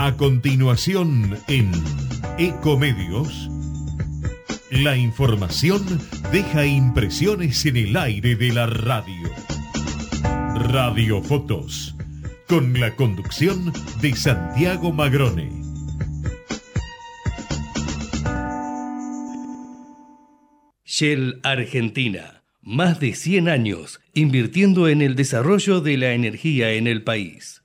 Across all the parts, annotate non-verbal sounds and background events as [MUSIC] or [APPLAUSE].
A continuación en Ecomedios, la información deja impresiones en el aire de la radio. Radiofotos, con la conducción de Santiago Magrone. Shell Argentina, más de 100 años invirtiendo en el desarrollo de la energía en el país.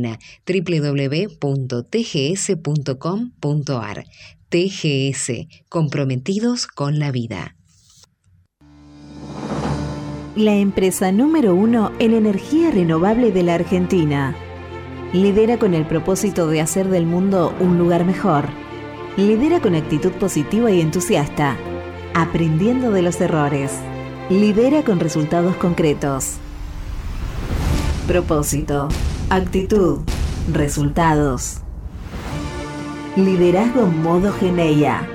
www.tgs.com.ar. TGS, comprometidos con la vida. La empresa número uno en energía renovable de la Argentina. Lidera con el propósito de hacer del mundo un lugar mejor. Lidera con actitud positiva y entusiasta, aprendiendo de los errores. Lidera con resultados concretos. Propósito Actitud. Resultados. Liderazgo modo Geneia.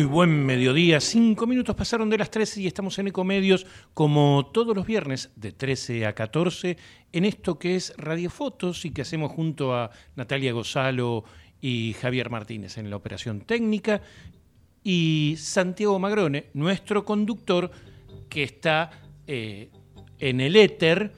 Muy buen mediodía, cinco minutos pasaron de las 13 y estamos en Ecomedios como todos los viernes de 13 a 14 en esto que es Radiofotos y que hacemos junto a Natalia Gozalo y Javier Martínez en la operación técnica. Y Santiago Magrone, nuestro conductor que está eh, en el éter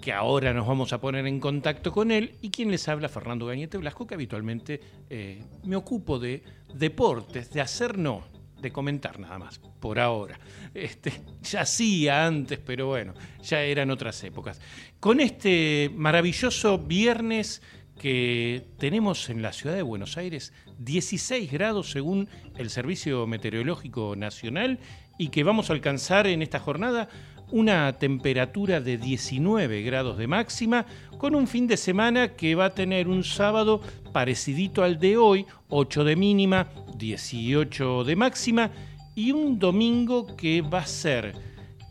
que ahora nos vamos a poner en contacto con él, y quien les habla, Fernando Gañete Blasco, que habitualmente eh, me ocupo de deportes, de hacer no, de comentar nada más, por ahora. Este, [LAUGHS] ya hacía antes, pero bueno, ya eran otras épocas. Con este maravilloso viernes que tenemos en la ciudad de Buenos Aires, 16 grados según el Servicio Meteorológico Nacional, y que vamos a alcanzar en esta jornada una temperatura de 19 grados de máxima, con un fin de semana que va a tener un sábado parecidito al de hoy, 8 de mínima, 18 de máxima, y un domingo que va a ser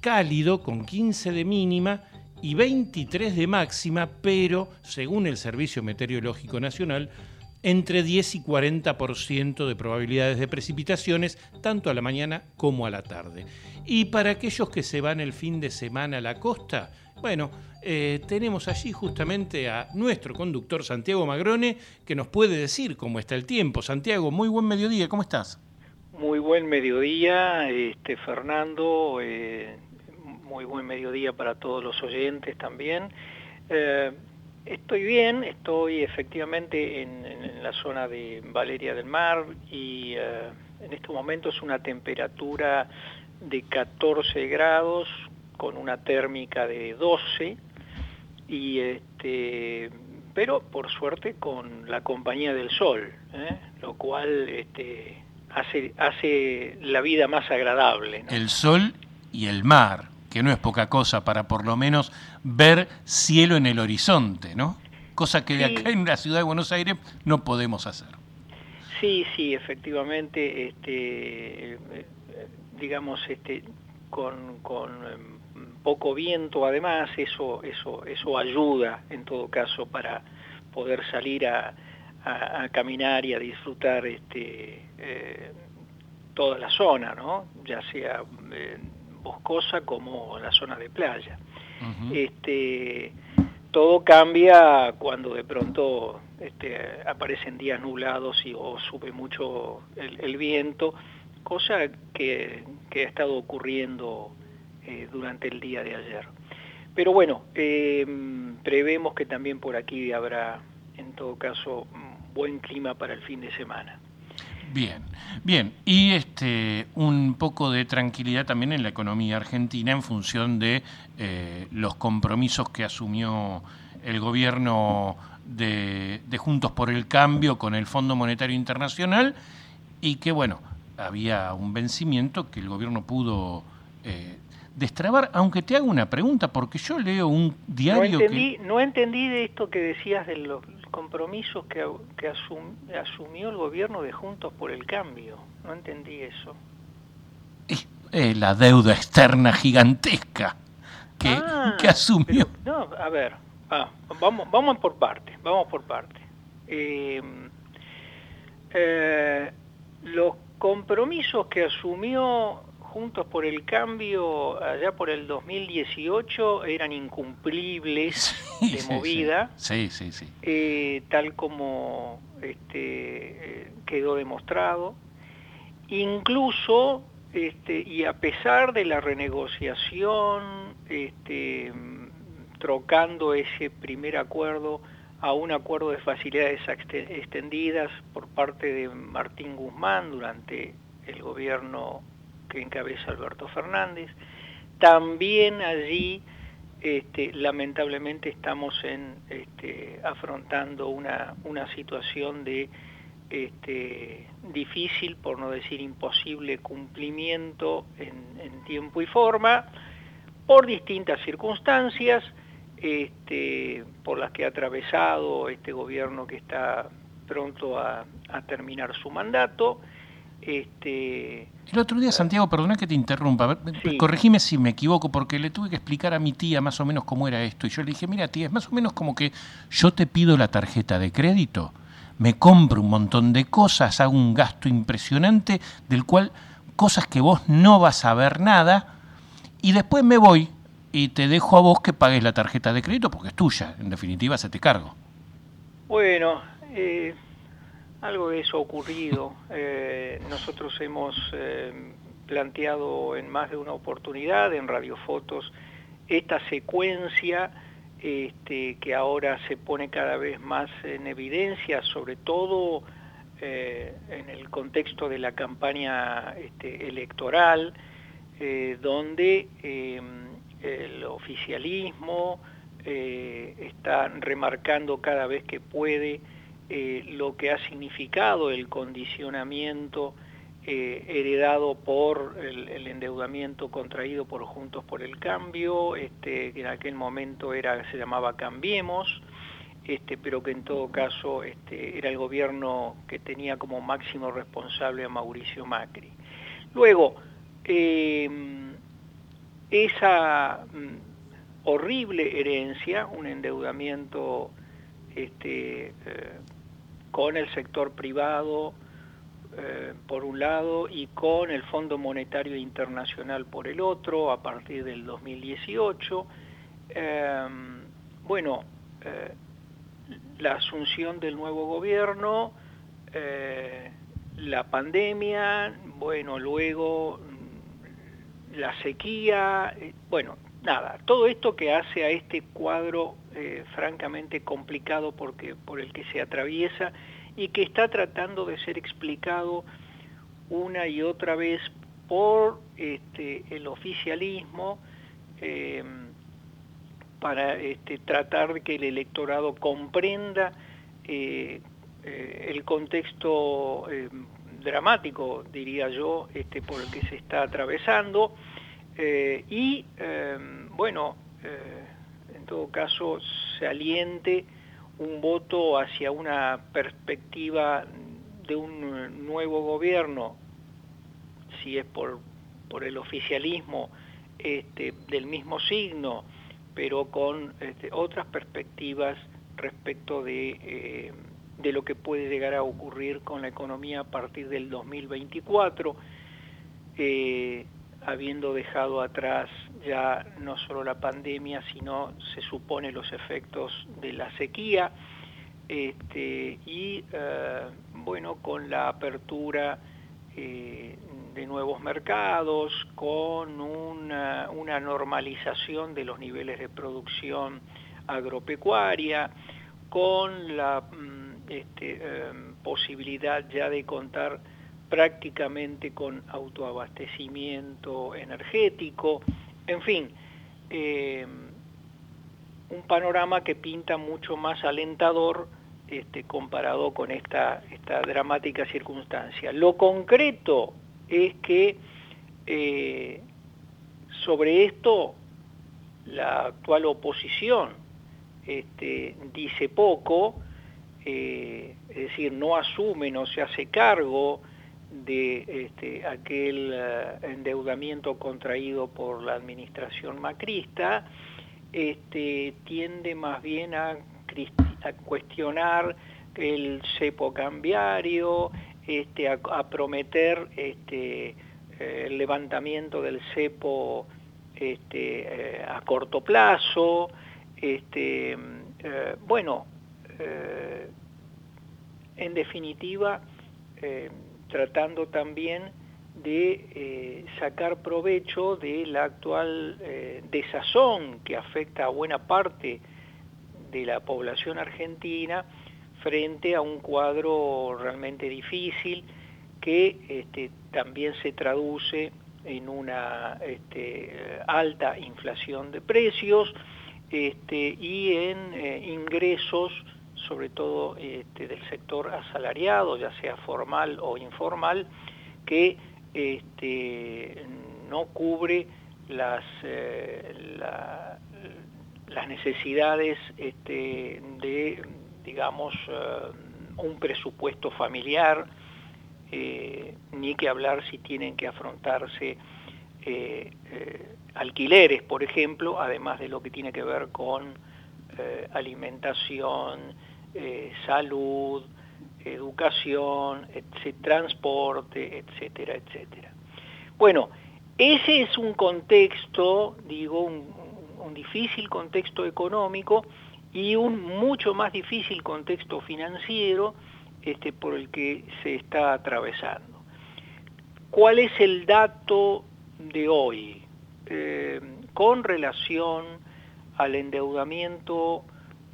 cálido con 15 de mínima y 23 de máxima, pero según el Servicio Meteorológico Nacional, entre 10 y 40% de probabilidades de precipitaciones, tanto a la mañana como a la tarde. Y para aquellos que se van el fin de semana a la costa, bueno, eh, tenemos allí justamente a nuestro conductor Santiago Magrone, que nos puede decir cómo está el tiempo. Santiago, muy buen mediodía, ¿cómo estás? Muy buen mediodía, este, Fernando, eh, muy buen mediodía para todos los oyentes también. Eh, estoy bien, estoy efectivamente en, en, la zona de Valeria del Mar y en este momento es una temperatura de 14 grados con una térmica de 12 y este, pero por suerte con la compañía del sol, ¿eh? lo cual este, hace, hace la vida más agradable. El sol y el mar, que no es poca cosa para por lo menos ver cielo en el horizonte, ¿no? Cosa que de acá en la ciudad de Buenos Aires no podemos hacer. Sí, sí, efectivamente, este, digamos, este, con, con em, poco viento además, eso, eso, eso ayuda en todo caso para poder salir a, caminar y a disfrutar este, eh, toda la zona, ¿no? ya sea eh, boscosa como la zona de playa. este, todo cambia cuando de pronto este, aparecen días nublados y, o sube mucho el, viento, cosa que, que, ha estado ocurriendo eh, durante el día de ayer. Pero bueno, em, prevemos que también por aquí habrá, en todo caso, buen clima para el fin de semana. Bien, bien. Y este, un poco de tranquilidad también en la economía argentina en función de eh, los compromisos que asumió el gobierno de, Juntos por el Cambio con el Fondo Monetario Internacional y que, bueno, había un vencimiento que el gobierno pudo eh, destrabar, aunque te hago una pregunta, porque yo leo un diario no entendí, No entendí de esto que decías de los compromisos que, que asumió el gobierno de Juntos por el Cambio. No entendí eso. Es, la deuda externa gigantesca que, ah, que asumió. no, a ver, ah, vamos, vamos por parte, vamos por parte. Eh, eh, los compromisos que asumió Juntos por el Cambio, allá por el 2018, eran incumplibles [LAUGHS] de movida, sí, sí, sí, eh, tal como este, eh, quedó demostrado. Incluso, este, y a pesar de la renegociación, este, trocando ese primer acuerdo a un acuerdo de facilidades extendidas por parte de Martín Guzmán durante el gobierno que encabeza Alberto Fernández. También allí, este, lamentablemente, estamos en, este, afrontando una, una situación de este, difícil, por no decir imposible, cumplimiento en, tiempo y forma, por distintas circunstancias, por las que ha atravesado este gobierno que está pronto a terminar su mandato, este, el otro día, Santiago, perdona que te interrumpa, corregime si me equivoco, porque le tuve que explicar a mi tía más o menos cómo era esto. Y yo le dije, mira tía, es más o menos como que yo te pido la tarjeta de crédito, me compro un montón de cosas, hago un gasto impresionante, del cual cosas que vos no vas a ver nada, y después me voy y te dejo a vos que pagues la tarjeta de crédito porque es tuya, en definitiva se te cargo. Bueno, eh, algo de eso ha ocurrido. Eh, nosotros hemos eh, planteado en más de una oportunidad en radiofotos esta secuencia este, que ahora se pone cada vez más en evidencia, sobre todo eh, en el contexto de la campaña este, electoral, donde el oficialismo está remarcando cada vez que puede eh, lo que ha significado el condicionamiento eh, heredado por el, endeudamiento contraído por Juntos por el Cambio, este, que en aquel momento era, se llamaba Cambiemos, este, pero que en todo caso este, era el gobierno que tenía como máximo responsable a Mauricio Macri. Luego, eh, esa mm, horrible herencia, un endeudamiento con el sector privado eh, por un lado y con el Fondo Monetario Internacional por el otro a partir del 2018. Em, bueno, eh, la asunción del nuevo gobierno, eh, la pandemia, bueno, luego mm, la sequía, bueno, nada, todo esto que hace a este cuadro eh, francamente complicado porque, por el que se atraviesa y que está tratando de ser explicado una y otra vez por este, el oficialismo em, para este, tratar de que el electorado comprenda el contexto dramático, diría yo, este, por el que se está atravesando y, bueno, en todo caso, se aliente un voto hacia una perspectiva de un nuevo gobierno, si es por, por el oficialismo este, del mismo signo, pero con este, otras perspectivas respecto de, eh, de lo que puede llegar a ocurrir con la economía a partir del 2024, eh, habiendo dejado atrás ya no solo la pandemia, sino se supone los efectos de la sequía, este, y eh, bueno, con la apertura eh, de nuevos mercados, con una, normalización de los niveles de producción agropecuaria, con la mm, este, em, posibilidad ya de contar prácticamente con autoabastecimiento energético, en fin, em, un panorama que pinta mucho más alentador este, comparado con esta, esta dramática circunstancia. Lo concreto es que eh, sobre esto la actual oposición este, dice poco, eh, es decir, no asume, no se hace cargo de este, aquel eh, endeudamiento contraído por la administración macrista, este, tiende más bien a cuestionar el cepo cambiario, este, a, prometer este, eh, el levantamiento del cepo este, eh, a corto plazo, este, bueno, en definitiva, tratando también de sacar provecho de la actual desazón que afecta a buena parte de la población argentina frente a un cuadro realmente difícil que este, también se traduce en una este, alta inflación de precios este, y en eh, ingresos, sobre todo este, del sector asalariado, ya sea formal o informal, que este, no cubre las, eh, las necesidades este, de, digamos, eh, un presupuesto familiar, eh, ni que hablar si tienen que afrontarse alquileres, por ejemplo, además de lo que tiene que ver con alimentación, salud, educación, transporte, etcétera, etcétera. Bueno, ese es un contexto, digo, un, un difícil contexto económico y un mucho más difícil contexto financiero este, por el que se está atravesando. ¿Cuál es el dato de hoy eh, con relación al endeudamiento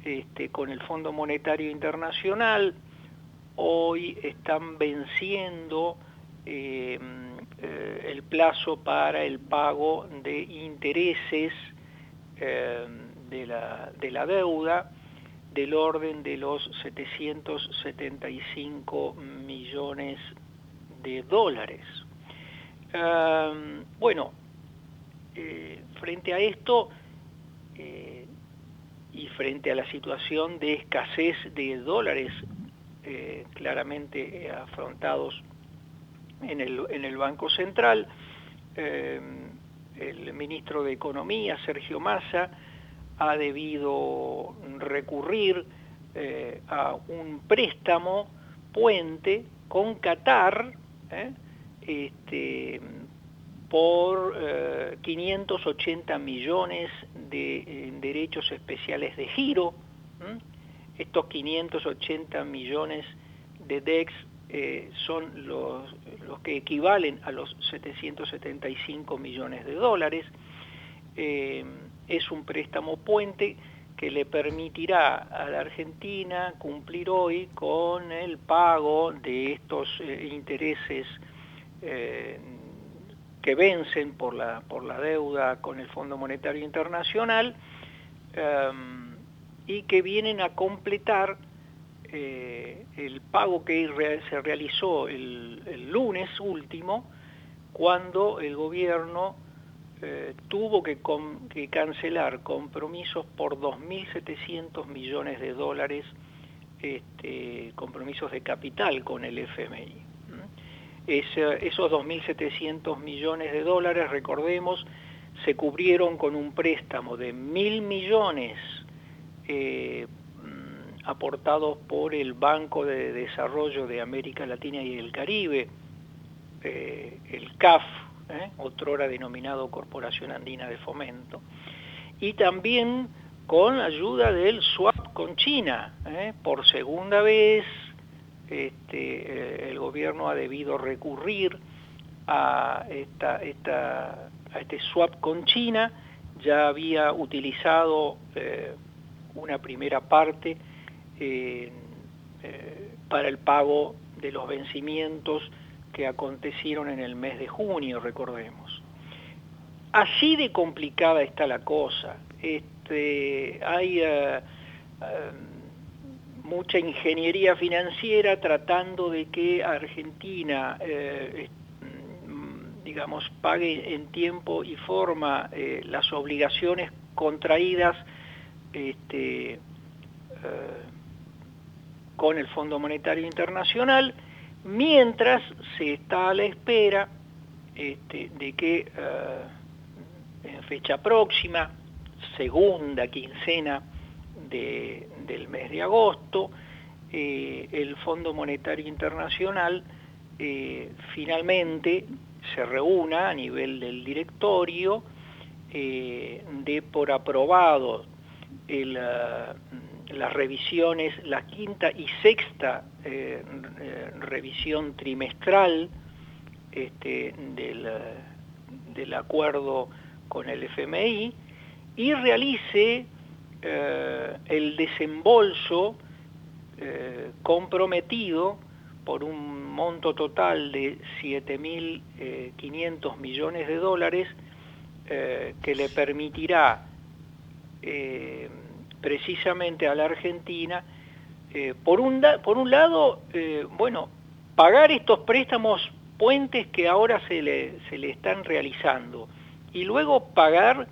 este, con el Fondo Monetario Internacional? Hoy están venciendo eh, eh, el plazo para el pago de intereses eh, de, la, de la deuda del orden de los 775 millones de dólares. bueno, frente a esto y frente a la situación de escasez de dólares claramente afrontados en el, en el Banco Central, el ministro de Economía, Sergio Massa, ha debido recurrir eh, a un préstamo puente con Qatar eh, este, por 580 eh, millones de derechos especiales de giro. Estos 580 millones de DEX eh, son los, que equivalen a los 775 millones de dólares. Eh, es un préstamo puente que le permitirá a la Argentina cumplir hoy con el pago de estos eh, intereses que vencen por la, por la deuda con el Fondo Monetario Internacional em, y que vienen a completar eh, el pago que se realizó el, lunes último, cuando el gobierno eh, tuvo que, cancelar compromisos por 2.700 millones de dólares, este, compromisos de capital con el FMI. Esos 2.700 millones de dólares, recordemos, se cubrieron con un préstamo de mil millones eh, mm, aportados por el Banco de Desarrollo de América Latina y el Caribe, eh, el CAF, eh, otrora denominado Corporación Andina de Fomento, y también con ayuda del swap con China. Eh, por segunda vez este, el gobierno ha debido recurrir a, este swap con China, ya había utilizado una primera parte eh, eh, para el pago de los vencimientos que acontecieron en el mes de junio, recordemos. Así de complicada está la cosa. Este, hay eh, mucha ingeniería financiera tratando de que Argentina, digamos, pague en tiempo y forma las obligaciones contraídas este, eh, con el Fondo Monetario Internacional, mientras se está a la espera este, de que eh, en fecha próxima, segunda quincena del mes de agosto, eh, el Fondo Monetario Internacional finalmente se reúna a nivel del directorio, de por aprobado las revisiones, la quinta y sexta eh, eh, revisión trimestral este, del, acuerdo con el FMI y realice eh, el desembolso comprometido por un monto total de 7.500 millones de dólares que le permitirá eh, precisamente a la Argentina, eh, por, un, por un lado, eh, bueno, pagar estos préstamos puentes que ahora se le, se le están realizando y luego pagar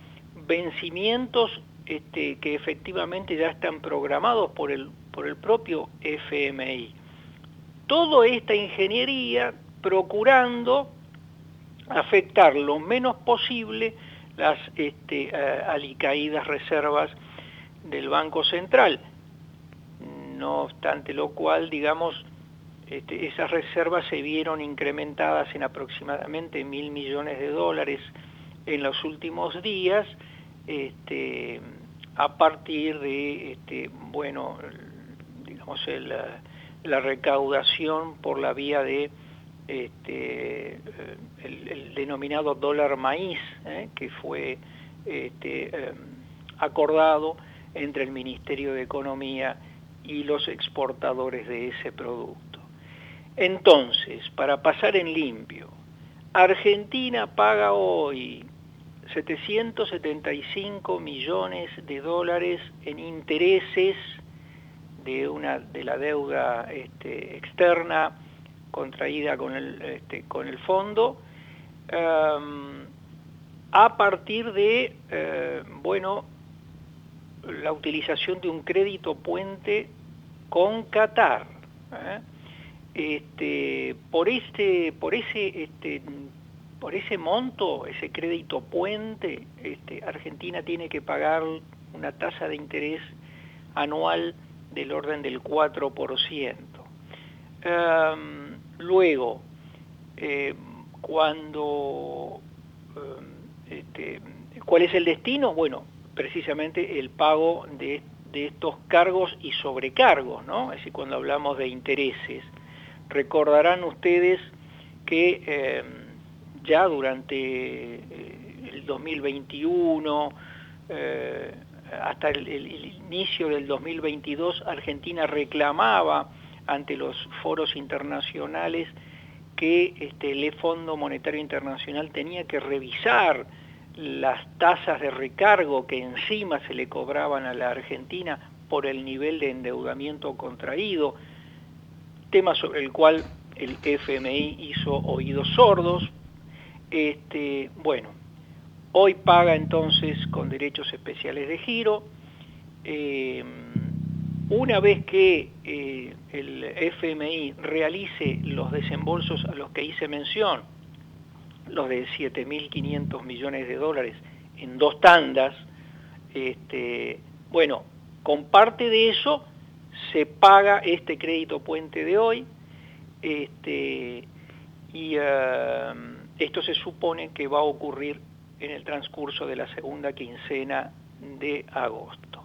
vencimientos este, que efectivamente ya están programados por el, por el propio FMI. Toda esta ingeniería procurando afectar lo menos posible las este, alicaídas reservas del Banco Central. No obstante lo cual, digamos, este, esas reservas se vieron incrementadas en aproximadamente mil millones de dólares en los últimos días, este, a partir de, este, bueno, digamos, la recaudación por la vía de este, el, denominado dólar maíz, ¿eh? que fue este, em, acordado entre el Ministerio de Economía y los exportadores de ese producto. Entonces, para pasar en limpio, Argentina paga hoy 775 millones de dólares en intereses de, una, de la deuda este, externa contraída con el, este, con el fondo, em, a partir de, eh, bueno, la utilización de un crédito puente con Qatar. ¿eh? Este, por, este, por, ese, este, por ese monto, ese crédito puente, este, Argentina tiene que pagar una tasa de interés anual del orden del 4%. Luego, eh, cuando, eh, este, ¿cuál es el destino? Bueno, precisamente el pago de, estos cargos y sobrecargos, ¿no? Es decir, cuando hablamos de intereses. Recordarán ustedes que ya durante el 2021, hasta el, inicio del 2022, Argentina reclamaba ante los foros internacionales que este, el Fondo Monetario Internacional tenía que revisar las tasas de recargo que encima se le cobraban a la Argentina por el nivel de endeudamiento contraído, tema sobre el cual el FMI hizo oídos sordos. Este, bueno, hoy paga entonces con derechos especiales de giro. Eh, una vez que eh, el FMI realice los desembolsos a los que hice mención, los de 7.500 millones de dólares en dos tandas, este, bueno, con parte de eso se paga este crédito puente de hoy, este, y eh, esto se supone que va a ocurrir en el transcurso de la segunda quincena de agosto.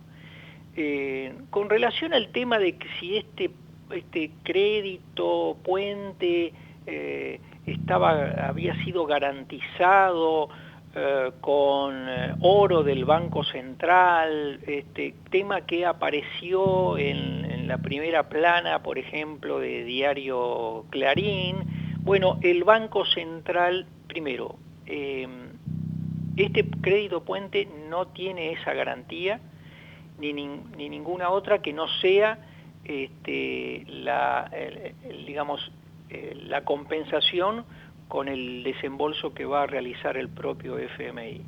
Eh, con relación al tema de si este, este crédito puente eh, estaba, había sido garantizado eh, con oro del Banco Central, este tema que apareció en, la primera plana, por ejemplo, de Diario Clarín. Bueno, el Banco Central, primero, em, este crédito puente no tiene esa garantía, ni, ni ninguna otra que no sea este, la, digamos, eh, la compensación con el desembolso que va a realizar el propio FMI.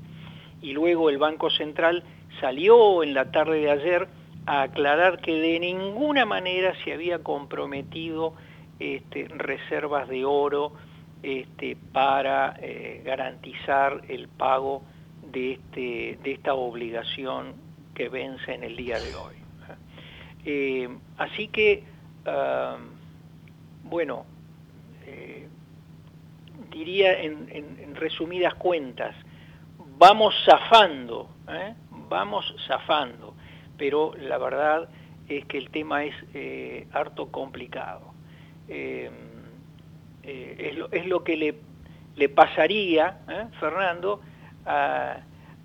Y luego el Banco Central salió en la tarde de ayer a aclarar que de ninguna manera se había comprometido este, reservas de oro este, para eh, garantizar el pago de, este, de esta obligación que vence en el día de hoy. Eh, así que, ah, bueno, diría en, resumidas cuentas, vamos zafando, ¿eh? vamos zafando, pero la verdad es que el tema es eh, harto complicado. Eh, es, lo, es, lo, que le, le pasaría, Fernando, a,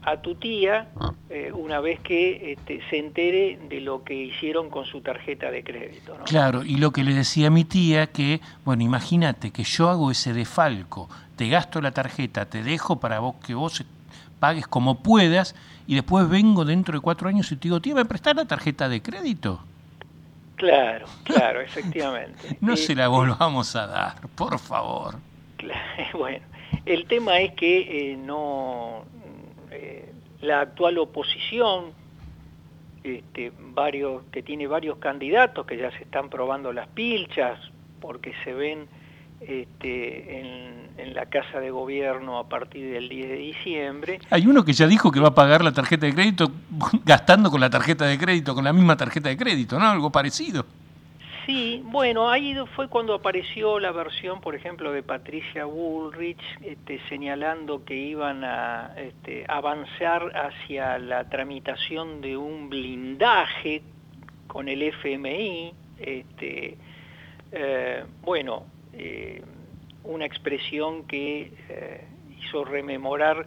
a tu tía eh, una vez que este, se entere de lo que hicieron con su tarjeta de crédito. Claro, y lo que le decía a mi tía que, bueno, imagínate que yo hago ese defalco, te gasto la tarjeta, te dejo para vos que vos pagues como puedas y después vengo dentro de cuatro años y te digo, tía, ¿me prestás la tarjeta de crédito? Claro, claro, efectivamente. no se la volvamos a dar, por favor. [LAUGHS] bueno, el tema es que eh, no eh, la actual oposición, este, varios, que tiene varios candidatos que ya se están probando las pilchas porque se ven este, en, la Casa de Gobierno a partir del 10 de diciembre. Hay uno que ya dijo que va a pagar la tarjeta de crédito [LAUGHS] gastando con la tarjeta de crédito, con la misma tarjeta de crédito, ¿no? Algo parecido. Sí, bueno, ahí fue cuando apareció la versión, por ejemplo, de Patricia Woolrich, este, señalando que iban a este, avanzar hacia la tramitación de un blindaje con el FMI. Este, eh, bueno, eh, una expresión que eh, hizo rememorar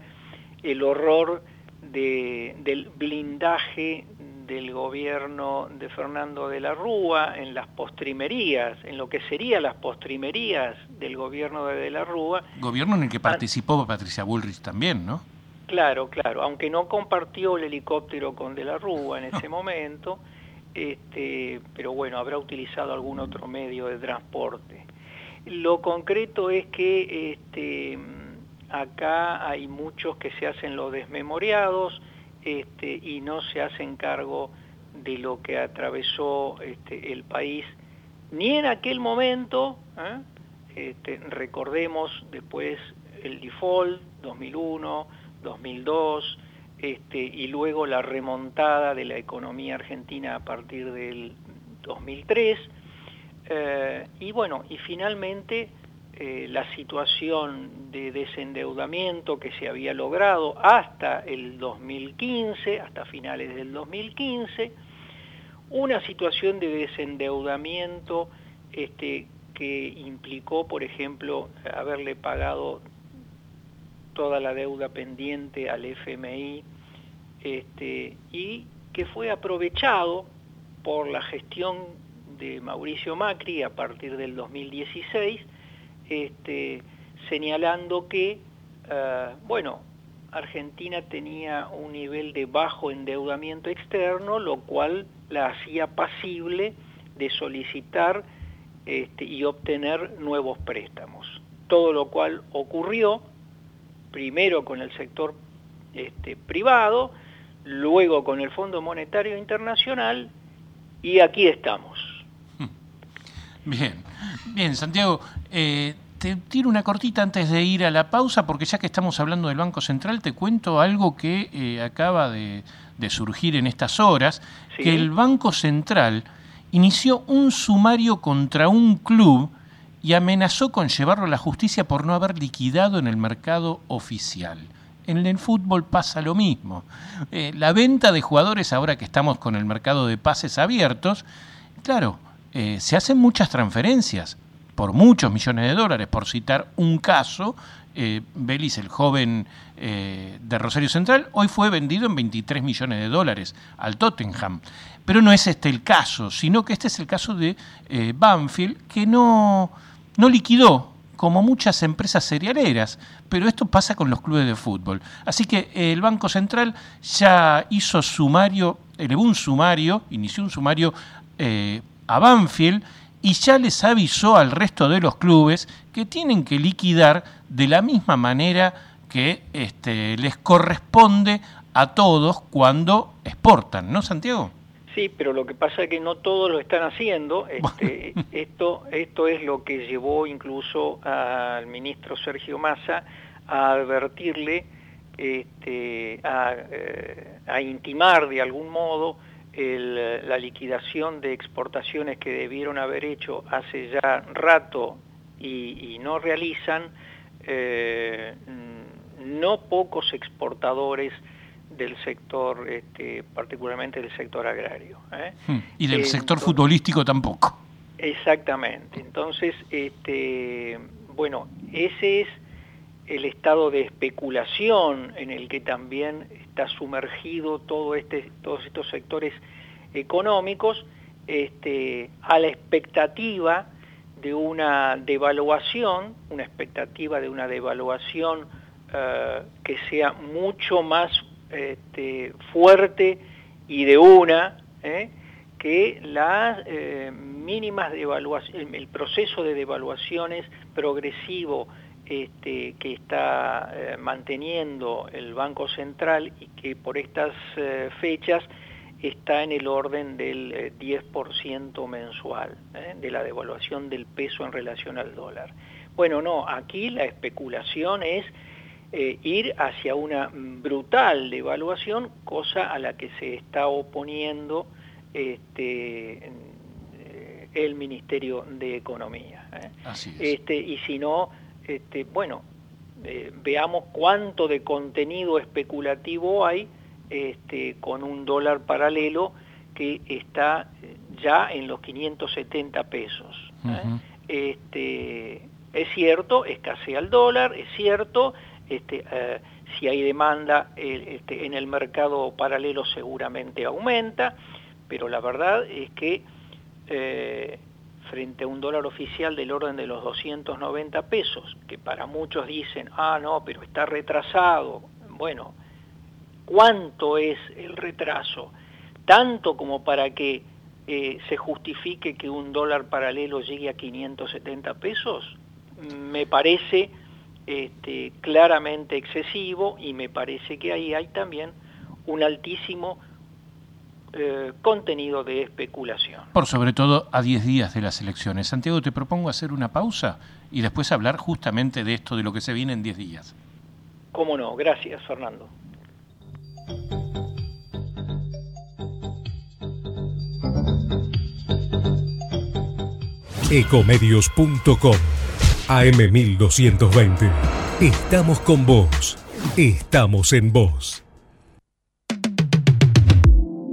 el horror del blindaje del gobierno de Fernando de la Rúa en las postrimerías, en lo que serían las postrimerías del gobierno de de la Rúa. Gobierno en el que participó Patricia Bullrich también, ¿no? Claro, claro, aunque no compartió el helicóptero con de la Rúa en ese momento, este, pero bueno, habrá utilizado algún otro medio de transporte. Lo concreto es que este, acá hay muchos que se hacen los desmemoriados, este, y no se hacen cargo de lo que atravesó este, el país, ni en aquel momento, ¿eh? recordemos después el default 2001, 2002, este, y luego la remontada de la economía argentina a partir del 2003, eh, y bueno, y finalmente eh, la situación de desendeudamiento que se había logrado hasta el 2015, hasta finales del 2015, una situación de desendeudamiento este, que implicó, por ejemplo, haberle pagado toda la deuda pendiente al FMI este, y que fue aprovechado por la gestión de Mauricio Macri a partir del 2016 este, señalando que, eh, bueno, Argentina tenía un nivel de bajo endeudamiento externo, lo cual la hacía pasible de solicitar este, y obtener nuevos préstamos. Todo lo cual ocurrió primero con el sector este, privado, luego con el Fondo Monetario Internacional y aquí estamos. Bien, bien, Santiago. Eh, te tiro una cortita antes de ir a la pausa, porque ya que estamos hablando del Banco Central, te cuento algo que eh, acaba de, surgir en estas horas, que el Banco Central inició un sumario contra un club y amenazó con llevarlo a la justicia por no haber liquidado en el mercado oficial. En el fútbol pasa lo mismo. Eh, la venta de jugadores, ahora que estamos con el mercado de pases abiertos, claro, eh, se hacen muchas transferencias por muchos millones de dólares, por citar un caso, eh, Belis, el joven eh, de Rosario Central, hoy fue vendido en 23 millones de dólares al Tottenham. Pero no es este el caso, sino que este es el caso de Banfield, que no, no liquidó como muchas empresas cerealeras, pero esto pasa con los clubes de fútbol. Así que el Banco Central ya hizo sumario, elevó un sumario, inició un sumario a Banfield, y ya les avisó al resto de los clubes que tienen que liquidar de la misma manera que este, les corresponde a todos cuando exportan, ¿no, Santiago? Sí, pero lo que pasa es que no todos lo están haciendo. Este, [LAUGHS] esto, esto es lo que llevó incluso al ministro Sergio Massa a advertirle, este, a, eh, a intimar de algún modo la liquidación de exportaciones que debieron haber hecho hace ya rato y, no realizan, eh, no pocos exportadores del sector, este, particularmente del sector agrario. ¿eh? Hmm. Y del sector futbolístico tampoco. Exactamente. Entonces, este, bueno, ese es el estado de especulación en el que también está sumergido este, todos estos sectores económicos este, a la expectativa de una devaluación, una expectativa de una devaluación eh, que sea mucho más este, fuerte y de una, ¿eh? que las eh, mínimas devaluaciones, el proceso de devaluaciones progresivo este, que está eh, manteniendo el Banco Central y que por estas eh, fechas está en el orden del 10% eh, mensual de la devaluación del peso en relación al dólar. Bueno, no, aquí la especulación es ir hacia una brutal devaluación, cosa a la que se está oponiendo este, el Ministerio de Economía. Así es. Este, y si no, este, bueno, eh, veamos cuánto de contenido especulativo hay este, con un dólar paralelo que está eh, ya en los 570 pesos. ¿eh? este, es cierto, escasea el dólar, es cierto, este, si hay demanda este, en el mercado paralelo seguramente aumenta, pero la verdad es que frente a un dólar oficial del orden de los 290 pesos, que para muchos dicen, ah, no, pero está retrasado. Bueno, ¿cuánto es el retraso? Tanto como para que eh, se justifique que un dólar paralelo llegue a 570 pesos, me parece este, claramente excesivo y me parece que ahí hay también un altísimo eh, contenido de especulación. Por sobre todo a 10 días de las elecciones. Santiago, te propongo hacer una pausa y después hablar justamente de esto, de lo que se viene en 10 días. Cómo no, gracias Fernando. Ecomedios.com AM1220. Estamos con vos. Estamos en vos.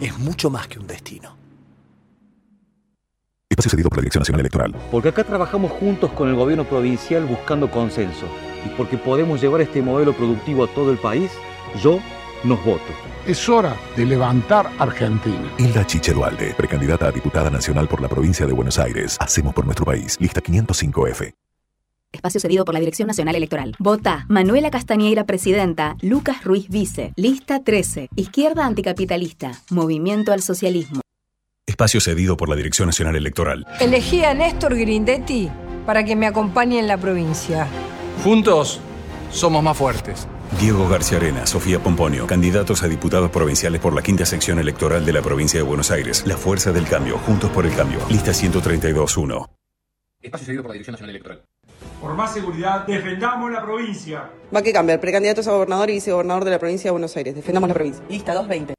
es mucho más que un destino. Espacio cedido por la Dirección Nacional Electoral. Porque acá trabajamos juntos con el gobierno provincial buscando consenso. Y porque podemos llevar este modelo productivo a todo el país, yo nos voto. Es hora de levantar Argentina. Hilda Chiche Dualde, precandidata a diputada nacional por la provincia de Buenos Aires. Hacemos por nuestro país. Lista 505F. Espacio cedido por la Dirección Nacional Electoral. Vota Manuela Castañeira, presidenta. Lucas Ruiz Vice. Lista 13. Izquierda anticapitalista. Movimiento al socialismo. Espacio cedido por la Dirección Nacional Electoral. Elegí a Néstor Grindetti para que me acompañe en la provincia. Juntos somos más fuertes. Diego García Arena, Sofía Pomponio, candidatos a diputados provinciales por la quinta sección electoral de la provincia de Buenos Aires. La fuerza del cambio, juntos por el cambio. Lista 132.1. Espacio cedido por la Dirección Nacional Electoral. Por más seguridad, defendamos la provincia. Va que cambiar, precandidatos a gobernador y vicegobernador de la provincia de Buenos Aires. Defendamos la provincia. Lista 220.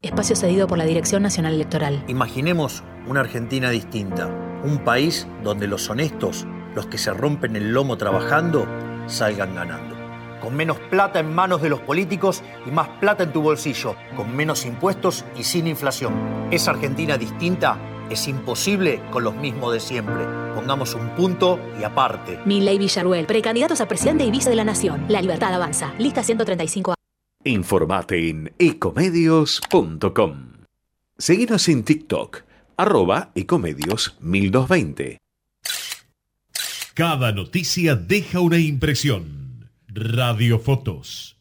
Espacio cedido por la Dirección Nacional Electoral. Imaginemos una Argentina distinta. Un país donde los honestos, los que se rompen el lomo trabajando, salgan ganando. Con menos plata en manos de los políticos y más plata en tu bolsillo. Con menos impuestos y sin inflación. Esa Argentina distinta es imposible con los mismos de siempre. Pongamos un punto y aparte. Milley Villarruel, precandidatos a presidente y vice de la Nación. La libertad avanza. Lista 135A. Informate en ecomedios.com. Seguinos en TikTok, arroba ecomedios 1220. Cada noticia deja una impresión. Radiofotos.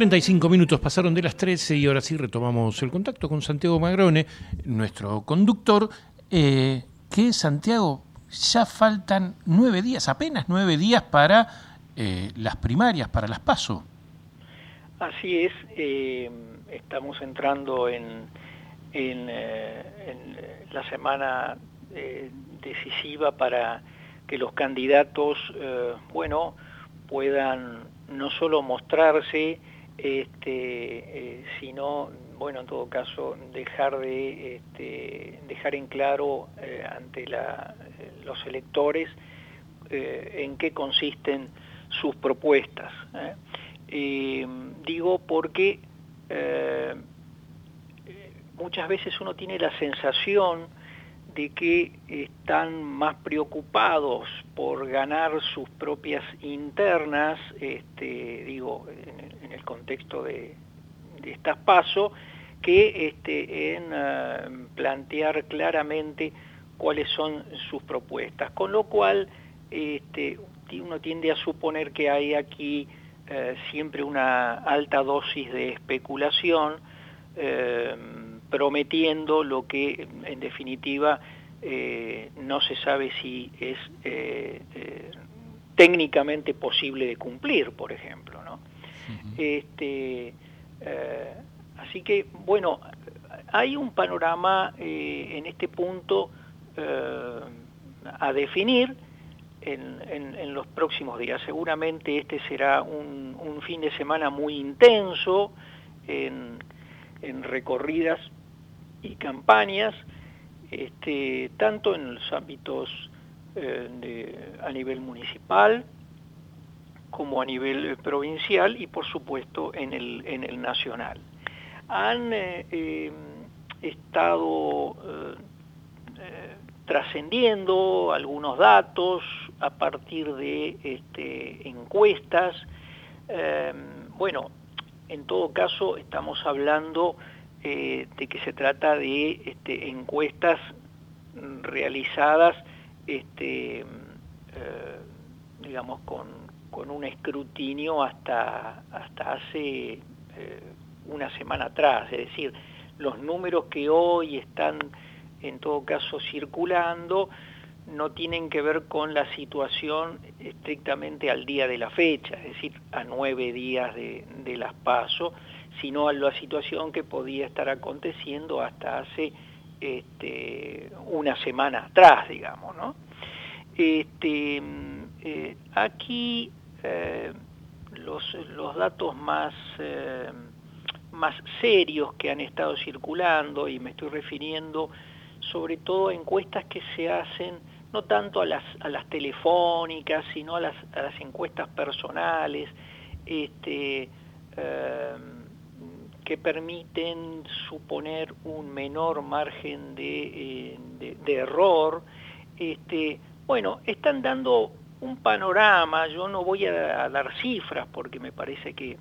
...35 minutos pasaron de las 13 y ahora sí retomamos el contacto con Santiago Magrone, nuestro conductor, eh, que Santiago, ya faltan nueve días, apenas nueve días para eh, las primarias, para las PASO. Así es, eh, estamos entrando en, en, en la semana decisiva para que los candidatos, bueno, puedan no solo mostrarse, este, eh, sino, bueno, en todo caso, dejar de este, dejar en claro eh, ante la, los electores eh, en qué consisten sus propuestas. digo porque muchas veces uno tiene la sensación de que están más preocupados por ganar sus propias internas, este, digo, en el, contexto de, estas pasos, que este, en eh, plantear claramente cuáles son sus propuestas. Con lo cual, este, uno tiende a suponer que hay aquí eh, siempre una alta dosis de especulación, eh, prometiendo lo que en definitiva eh, no se sabe si es eh, eh, técnicamente posible de cumplir, por ejemplo. ¿no? este, así que, bueno, hay un panorama en este punto a definir en, los próximos días. Seguramente este será un, un fin de semana muy intenso en, en recorridas y campañas, este, tanto en los ámbitos eh, a nivel municipal como a nivel provincial y por supuesto en el, en el nacional. Han eh, em, estado eh, trascendiendo algunos datos a partir de este, encuestas. Em, bueno, en todo caso estamos hablando de que se trata de este, encuestas realizadas este, digamos, con, un escrutinio hasta, hasta hace una semana atrás, es decir, los números que hoy están en todo caso circulando no tienen que ver con la situación estrictamente al día de la fecha, es decir, a nueve días de, las pasos, sino a la situación que podía estar aconteciendo hasta hace este, una semana atrás, digamos, ¿no? Este, eh, aquí eh, los, los, datos más... Eh, más serios que han estado circulando y me estoy refiriendo sobre todo a encuestas que se hacen no tanto a las, a las telefónicas, sino a las, a las encuestas personales, este, que permiten suponer un menor margen de, eh, error. Este, bueno, están dando un panorama, yo no voy a dar cifras porque me parece que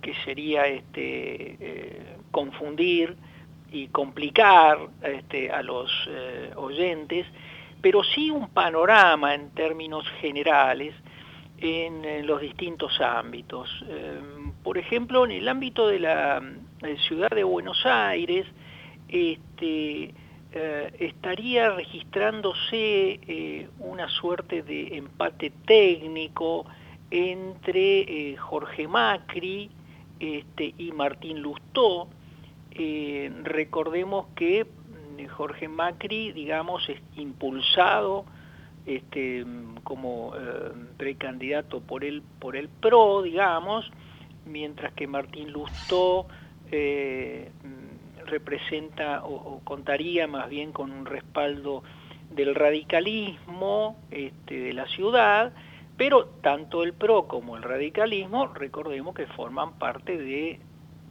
que sería este, eh, confundir y complicar este, a los eh, oyentes, pero sí un panorama en términos generales en, los distintos ámbitos. Em, por ejemplo, en el ámbito de la ciudad de Buenos Aires, este, eh, estaría registrándose una suerte de empate técnico entre Jorge Macri, este, y Martín Lustó. Eh, recordemos que mm, Jorge Macri, digamos, es impulsado este, como eh, precandidato por el, por el PRO, digamos, mientras que Martín Lustó eh, mm, representa o, contaría más bien con un respaldo del radicalismo este, de la ciudad, pero tanto el PRO como el radicalismo, recordemos que forman parte de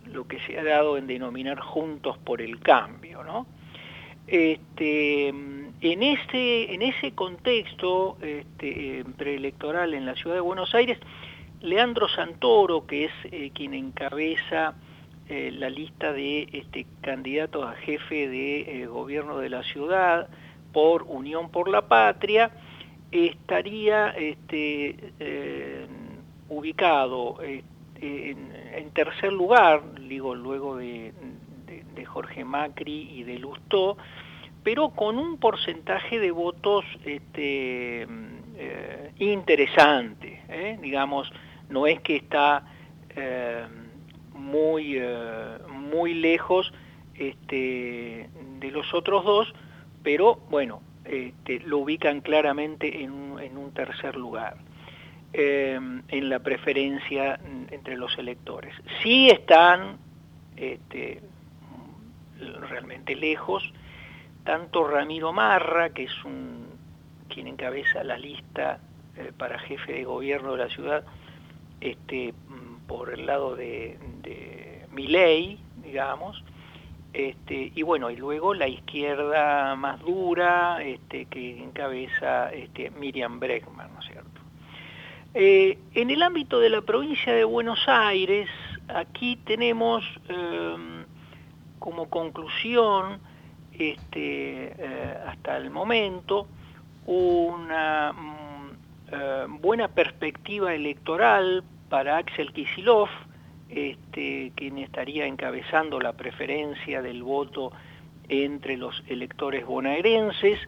lo que se ha dado en denominar Juntos por el Cambio. ¿no? Este, en, ese, en ese contexto este, preelectoral en la ciudad de Buenos Aires, Leandro Santoro, que es eh, quien encabeza eh, la lista de este, candidatos a jefe de eh, gobierno de la ciudad por Unión por la Patria, estaría este, eh, ubicado eh, en, tercer lugar, digo, luego de, Jorge Macri y de Lustó, pero con un porcentaje de votos este, eh, interesante, digamos, no es que está muy, muy lejos este, de los otros dos, pero bueno, este, lo ubican claramente en un, tercer lugar en la preferencia entre los electores. Sí están realmente lejos, tanto Ramiro Marra, que es un, quien encabeza la lista eh, para jefe de gobierno de la ciudad, este, por el lado de, de Miley, digamos, este, y bueno, y luego la izquierda más dura este, que encabeza este, Miriam Bregman, ¿no es cierto? Eh, en el ámbito de la provincia de Buenos Aires, aquí tenemos em, como conclusión, este, eh, hasta el momento, una mm, eh, buena perspectiva electoral para Axel Kisilov, este, quien estaría encabezando la preferencia del voto entre los electores bonaerenses.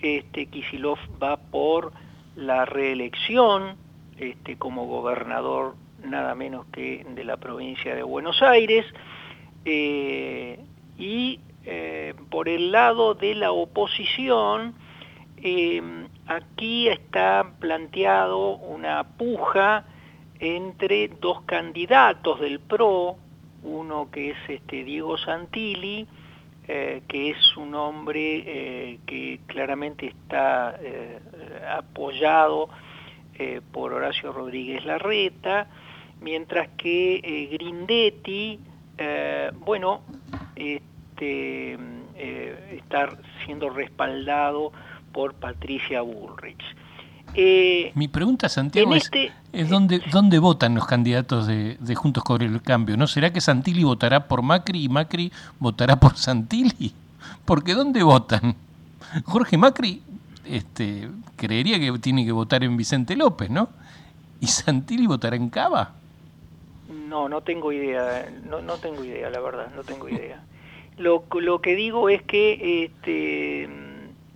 Este, Kisilov va por la reelección este, como gobernador nada menos que de la provincia de Buenos Aires. Eh, y eh, por el lado de la oposición, eh, aquí está planteado una puja entre dos candidatos del PRO, uno que es este Diego Santilli, eh, que es un hombre eh, que claramente está apoyado por Horacio Rodríguez Larreta, mientras que Grindetti, bueno, está siendo respaldado por Patricia Bullrich. Eh, Mi pregunta, Santiago, es, este, es dónde, dónde votan los candidatos de, Juntos con el Cambio. ¿No será que Santilli votará por Macri y Macri votará por Santilli? Porque ¿dónde votan? Jorge Macri este, creería que tiene que votar en Vicente López, ¿no? ¿Y Santilli votará en Cava? No, no tengo idea, no, no tengo idea, la verdad, no tengo idea. Lo, lo que digo es que este,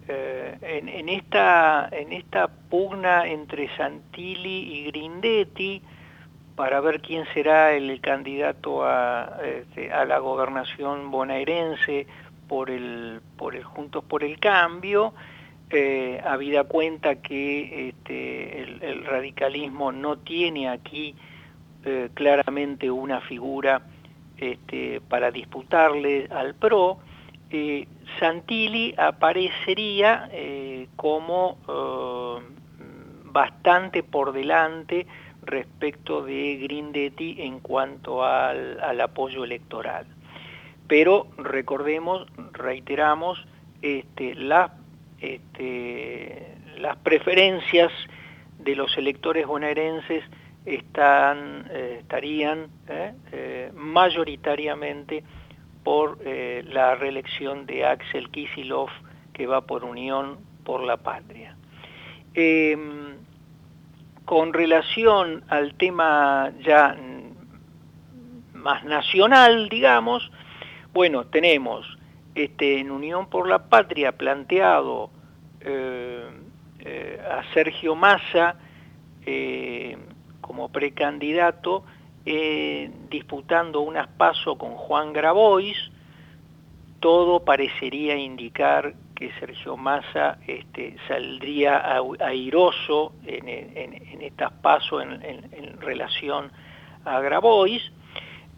eh, en, esta, en esta pugna entre Santilli y Grindetti, para ver quién será el candidato a, este, a la gobernación bonaerense por el, por el Juntos por el Cambio, eh, habida cuenta que este, el, radicalismo no tiene aquí eh, claramente una figura este, para disputarle al PRO, eh, Santilli aparecería eh, como eh, bastante por delante respecto de Grindetti en cuanto al, apoyo electoral. Pero recordemos, reiteramos, este, este, las preferencias de los electores bonaerenses están, estarían mayoritariamente por eh, la reelección de Axel Kisilov, que va por Unión por la Patria. Em, con relación al tema ya más nacional, digamos, bueno, tenemos este, en Unión por la Patria planteado eh, eh, a Sergio Massa como precandidato eh, disputando unas pasos con Juan Grabois, todo parecería indicar que Sergio Massa este, saldría airoso en, en, estas pasos en, relación a Grabois.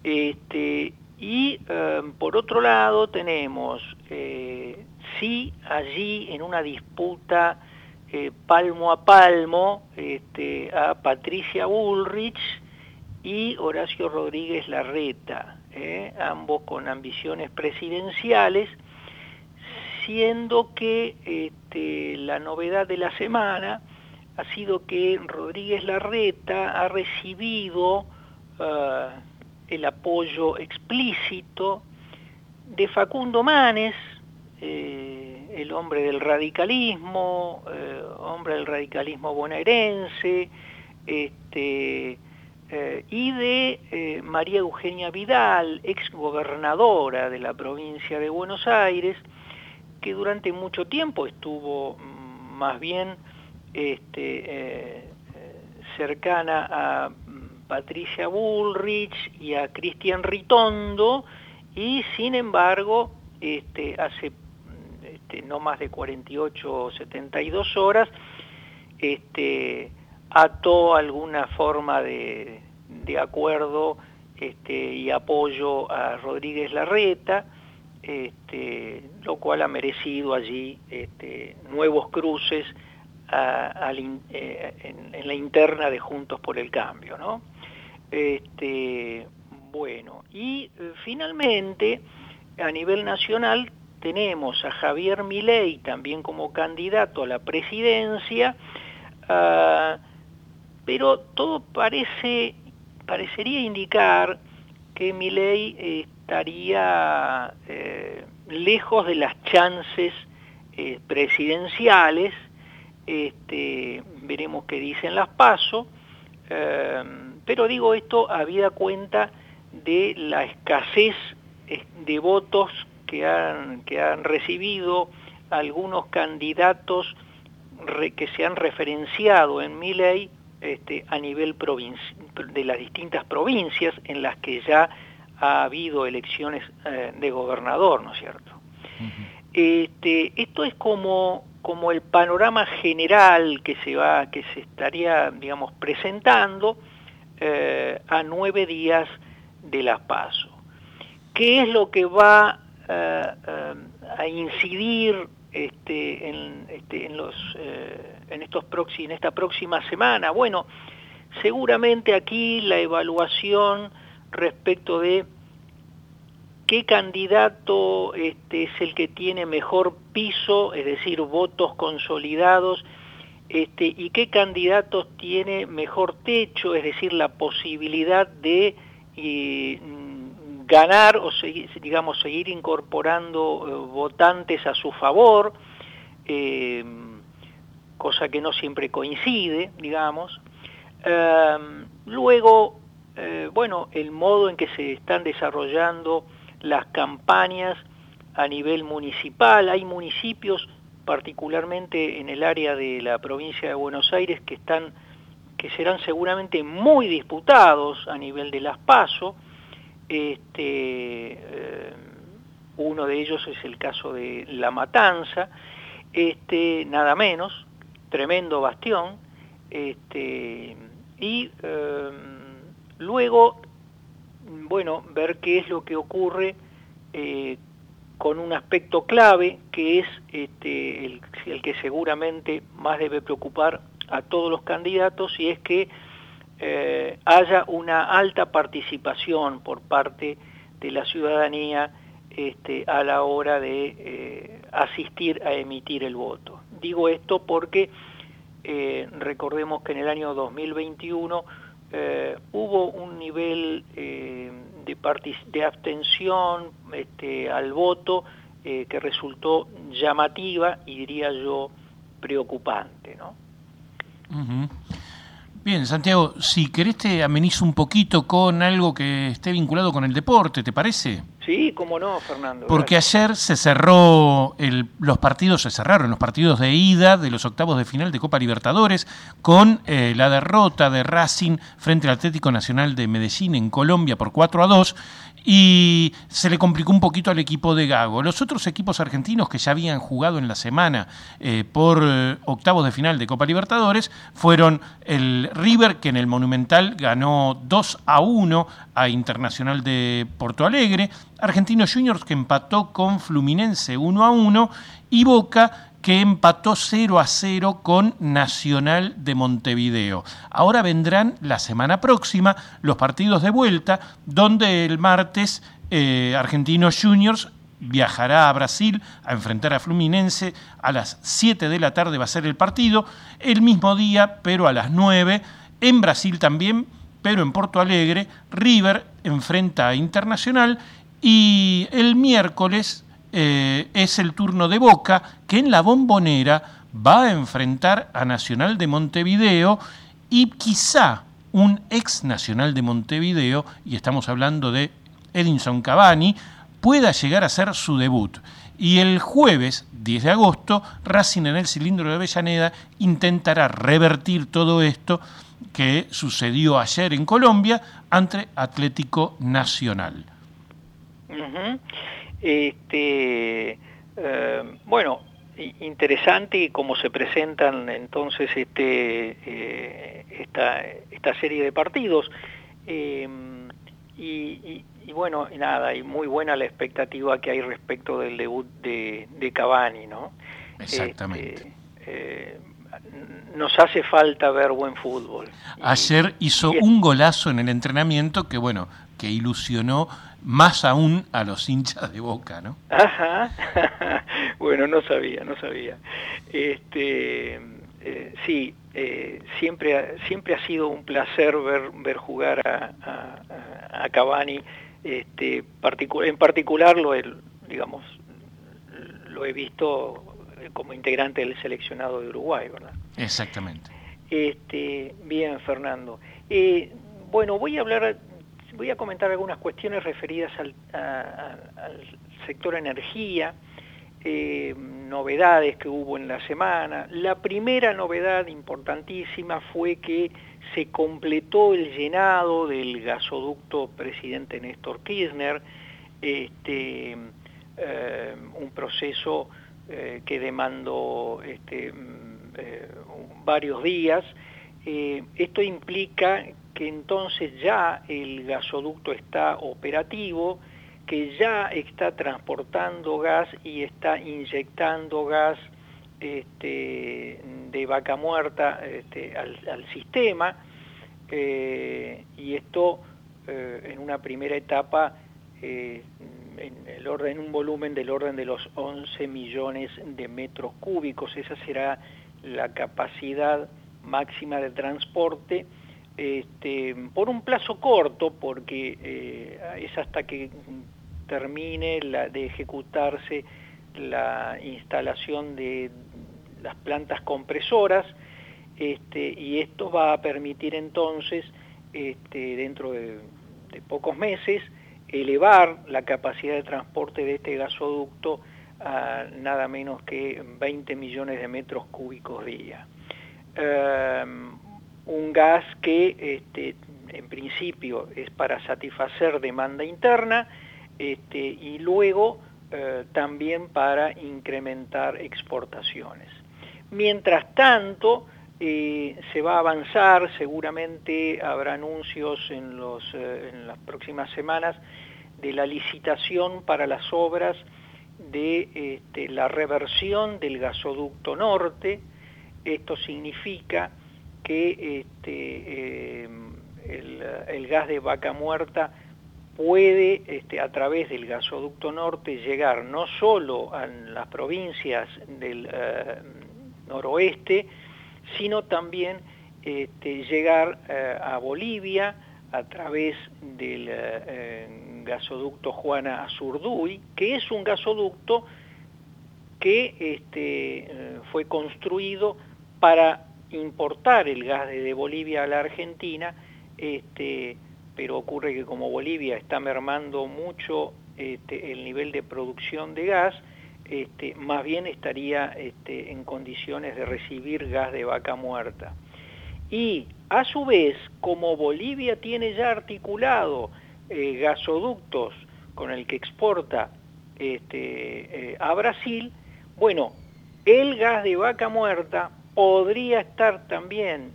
Este, y em, por otro lado tenemos, eh, sí, allí en una disputa eh, palmo a palmo este, a Patricia Bullrich, y Horacio Rodríguez Larreta, ¿eh? ambos con ambiciones presidenciales, siendo que este, la novedad de la semana ha sido que Rodríguez Larreta ha recibido eh, el apoyo explícito de Facundo Manes, eh, el hombre del radicalismo, hombre del radicalismo bonaerense, este, eh, y de eh, María Eugenia Vidal, ex gobernadora de la provincia de Buenos Aires, que durante mucho tiempo estuvo mm, más bien este, eh, cercana a mm, Patricia Bullrich y a Cristian Ritondo, y sin embargo, este, hace este, no más de 48 o 72 horas, este, ató alguna forma de, acuerdo este, y apoyo a Rodríguez Larreta, este, lo cual ha merecido allí nuevos cruces eh, en, la interna de Juntos por el Cambio. ¿no? Bueno, y eh, finalmente, a nivel nacional, tenemos a Javier Milei también como candidato a la presidencia, ah, pero todo parece, parecería indicar que Milei estaría eh, lejos de las chances eh, presidenciales, este, veremos qué dicen las pasos, eh, pero digo esto habida cuenta de la escasez de votos que han, que han recibido algunos candidatos que se han referenciado en mi ley este, a nivel de las distintas provincias en las que ya ha habido elecciones eh, de gobernador, ¿no es cierto? este, esto es como, como el panorama general que se va, que se estaría, digamos, presentando eh, a nueve días de las PASO. ¿Qué es lo que va eh, a incidir este, en, este, en, los, eh, en, estos en esta próxima semana? Bueno, seguramente aquí la evaluación respecto de qué candidato este, es el que tiene mejor piso, es decir, votos consolidados este, y qué candidatos tiene mejor techo, es decir, la posibilidad de ganar o seguir, digamos, seguir incorporando eh, votantes a su favor, eh, cosa que no siempre coincide, digamos. Em, luego, eh, bueno, el modo en que se están desarrollando las campañas a nivel municipal. Hay municipios particularmente en el área de la provincia de Buenos Aires, que están que serán seguramente muy disputados a nivel de las PASO. Este, eh, uno de ellos es el caso de La Matanza, este, nada menos, tremendo bastión, este, y eh, luego, bueno, ver qué es lo que ocurre eh, con un aspecto clave que es este, el, que seguramente más debe preocupar a todos los candidatos y es que eh, haya una alta participación por parte de la ciudadanía este, a la hora de eh, asistir a emitir el voto. Digo esto porque eh, recordemos que en el año 2021 hubo un nivel de, abstención este, al voto que resultó llamativa y diría yo preocupante. ¿no? Bien, Santiago, si querés te amenizo un poquito con algo que esté vinculado con el deporte, ¿te parece? Sí, cómo no, Fernando. Porque ayer se cerró, el, los partidos se cerraron, los partidos de ida de los octavos de final de Copa Libertadores, con eh, la derrota de Racing frente al Atlético Nacional de Medellín en Colombia por 4 a 2 y se le complicó un poquito al equipo de Gago. Los otros equipos argentinos que ya habían jugado en la semana eh, por eh, octavos de final de Copa Libertadores fueron el River, que en el Monumental ganó 2 a 1 a Internacional de Porto Alegre, Argentinos Juniors que empató con Fluminense 1 a 1 y Boca que empató 0 a 0 con Nacional de Montevideo. Ahora vendrán la semana próxima los partidos de vuelta, donde el martes eh, Argentinos Juniors viajará a Brasil a enfrentar a Fluminense. A las 7 de la tarde va a ser el partido. El mismo día, pero a las 9, en Brasil también, pero en Porto Alegre, River enfrenta a Internacional. Y el miércoles eh, es el turno de Boca, que en la bombonera va a enfrentar a Nacional de Montevideo y quizá un ex Nacional de Montevideo, y estamos hablando de Edinson Cavani, pueda llegar a ser su debut. Y el jueves 10 de agosto, Racing en el cilindro de Avellaneda intentará revertir todo esto que sucedió ayer en Colombia ante Atlético Nacional. Este, eh, bueno, interesante cómo se presentan entonces este, eh, esta, esta, serie de partidos. Em, y, bueno, y nada, y muy buena la expectativa que hay respecto del debut de, de Cavani, ¿no? Exactamente. Este, eh, nos hace falta ver buen fútbol. Ayer hizo un golazo en el entrenamiento que, bueno, que ilusionó más aún a los hinchas de Boca, ¿no? Ajá, [LAUGHS] bueno, no sabía, no sabía. Este, eh, sí, eh, siempre, siempre ha sido un placer ver, ver jugar a, a, Cavani, este, en particular lo he, digamos, lo he visto como integrante del seleccionado de Uruguay, ¿verdad? Exactamente. Este, bien, Fernando. Eh, bueno, voy a hablar voy a comentar algunas cuestiones referidas al, sector energía, eh, novedades que hubo en la semana. La primera novedad importantísima fue que se completó el llenado del gasoducto presidente Néstor Kirchner, este, eh, un proceso que demandó este, mm, varios días. esto implica que entonces ya el gasoducto está operativo, que ya está transportando gas y está inyectando gas este, de vaca muerta este, al, sistema, eh, y esto eh, en una primera etapa eh, en, el orden, un volumen del orden de los 11 millones de metros cúbicos. Esa será la capacidad máxima de transporte este, por un plazo corto, porque eh, es hasta que termine de ejecutarse la instalación de las plantas compresoras, este, y esto va a permitir entonces, este, dentro de, de pocos meses, elevar la capacidad de transporte de este gasoducto a nada menos que 20 millones de metros cúbicos día. Em, un gas que este, en principio es para satisfacer demanda interna este, y luego eh, también para incrementar exportaciones. Mientras tanto, eh, se va a avanzar, seguramente habrá anuncios eh, en las próximas semanas de la licitación para las obras de este, la reversión del gasoducto norte. Esto significa que este, em, el, gas de vaca muerta puede, este, a través del gasoducto norte, llegar no solo a las provincias del eh, noroeste, sino también llegar eh, a Bolivia a través del eh, gasoducto Juana Azurduy, que es un gasoducto que este, eh, fue construido para importar el gas desde Bolivia a la Argentina, este, pero ocurre que como Bolivia está mermando mucho este, el nivel de producción de gas, este, más bien estaría este, en condiciones de recibir gas de vaca muerta. Y a su vez, como Bolivia tiene ya articulado eh, gasoductos con el que exporta este, eh, a Brasil, bueno, el gas de vaca muerta podría estar también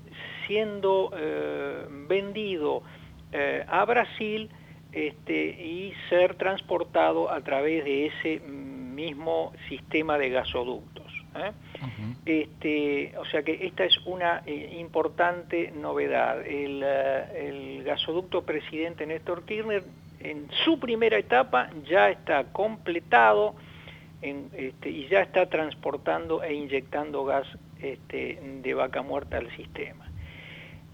siendo eh, vendido a Brasil este, y ser transportado a través de ese mismo sistema de gasoductos. Este, o sea que esta es una importante novedad. El, el, gasoducto presidente Néstor Kirchner en su primera etapa ya está completado este, y ya está transportando e inyectando gas este, de vaca muerta al sistema.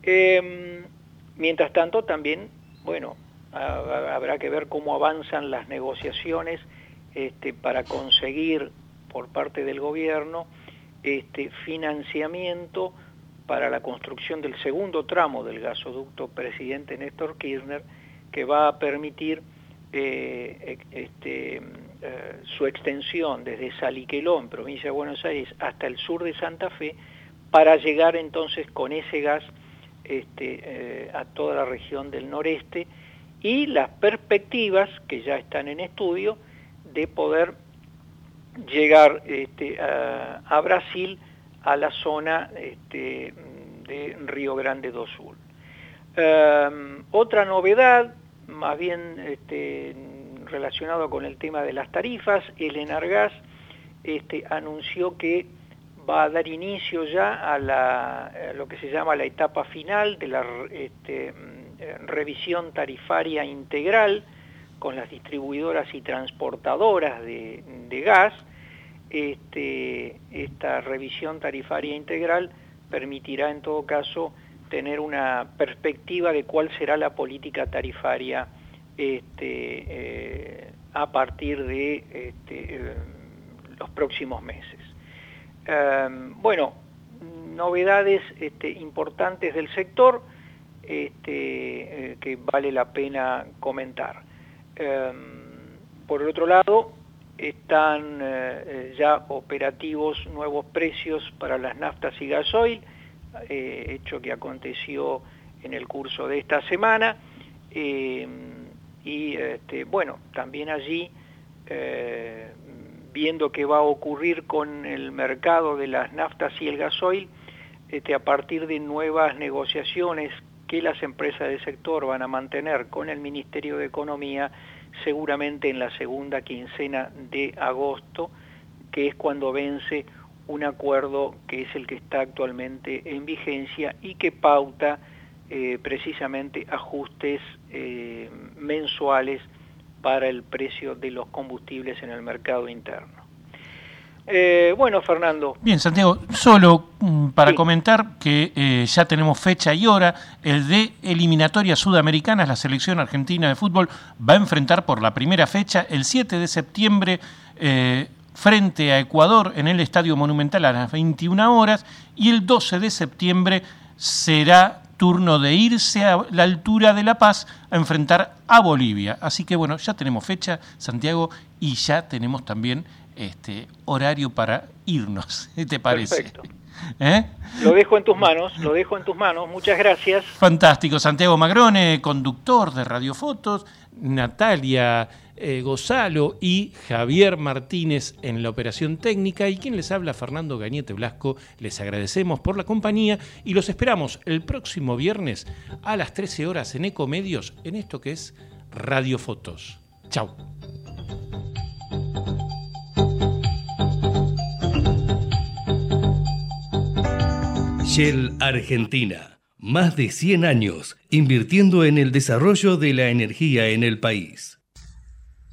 Em, mientras tanto también, bueno, habrá que ver cómo avanzan las negociaciones este, para conseguir por parte del gobierno este, financiamiento para la construcción del segundo tramo del gasoducto presidente Néstor Kirchner, que va a permitir eh, este, eh, su extensión desde Saliqueló, en provincia de Buenos Aires, hasta el sur de Santa Fe, para llegar entonces con ese gas este, eh, a toda la región del noreste y las perspectivas que ya están en estudio de poder llegar este, a, Brasil a la zona este, de Río Grande do Sul. Em, otra novedad, más bien este, relacionado con el tema de las tarifas, el Enargas este, anunció que va a dar inicio ya a, la, lo que se llama la etapa final de la revisión tarifaria integral con las distribuidoras y transportadoras de, gas. Este, esta revisión tarifaria integral permitirá en todo caso tener una perspectiva de cuál será la política tarifaria este, eh, a partir de este, eh, los próximos meses. Em, bueno, novedades importantes del sector eh, que vale la pena comentar. Em, por el otro lado, están ya operativos nuevos precios para las naftas y gasoil, eh, hecho que aconteció en el curso de esta semana. Eh, y este, bueno, también allí, eh, viendo qué va a ocurrir con el mercado de las naftas y el gasoil, este, a partir de nuevas negociaciones que las empresas del sector van a mantener con el Ministerio de Economía, seguramente en la segunda quincena de agosto, que es cuando vence un acuerdo que es el que está actualmente en vigencia y que pauta eh, precisamente ajustes eh, mensuales para el precio de los combustibles en el mercado interno. Eh, bueno, Fernando. Bien, Santiago, solo mm, para comentar que eh, ya tenemos fecha y hora, el de eliminatorias sudamericanas, la selección argentina de fútbol va a enfrentar por la primera fecha el 7 de septiembre eh, frente a Ecuador en el Estadio Monumental a las 21 horas y el 12 de septiembre será turno de irse a la altura de La Paz a enfrentar a Bolivia. Así que bueno, ya tenemos fecha, Santiago, y ya tenemos también este horario para irnos. [LAUGHS] ¿Te parece? Perfecto. ¿Eh? Lo dejo en tus manos, lo dejo en tus manos. Muchas gracias. Fantástico. Santiago Magrone, conductor de Radiofotos, Natalia eh, Gozalo y Javier Martínez en la operación técnica y quien les habla Fernando Gañete Blasco. Les agradecemos por la compañía y los esperamos el próximo viernes a las 13 horas en Ecomedios en esto que es Radiofotos. Chao. Shell Argentina. Más de 100 años invirtiendo en el desarrollo de la energía en el país.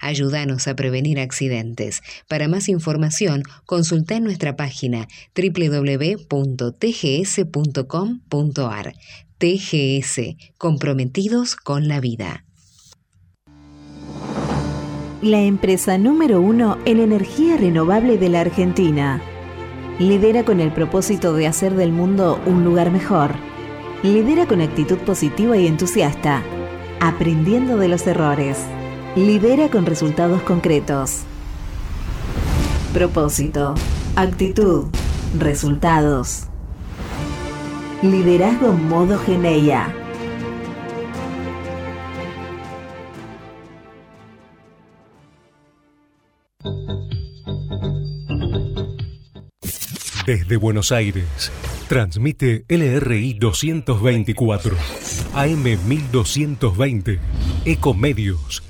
Ayúdanos a prevenir accidentes. Para más información, consulta nuestra página www.tgs.com.ar. TGS, comprometidos con la vida. La empresa número uno en energía renovable de la Argentina. Lidera con el propósito de hacer del mundo un lugar mejor. Lidera con actitud positiva y entusiasta, aprendiendo de los errores. Lidera con resultados concretos. Propósito Actitud. Resultados. Liderazgo modo Geneia. Desde Buenos Aires, transmite LRI 224, AM 1220, Ecomedios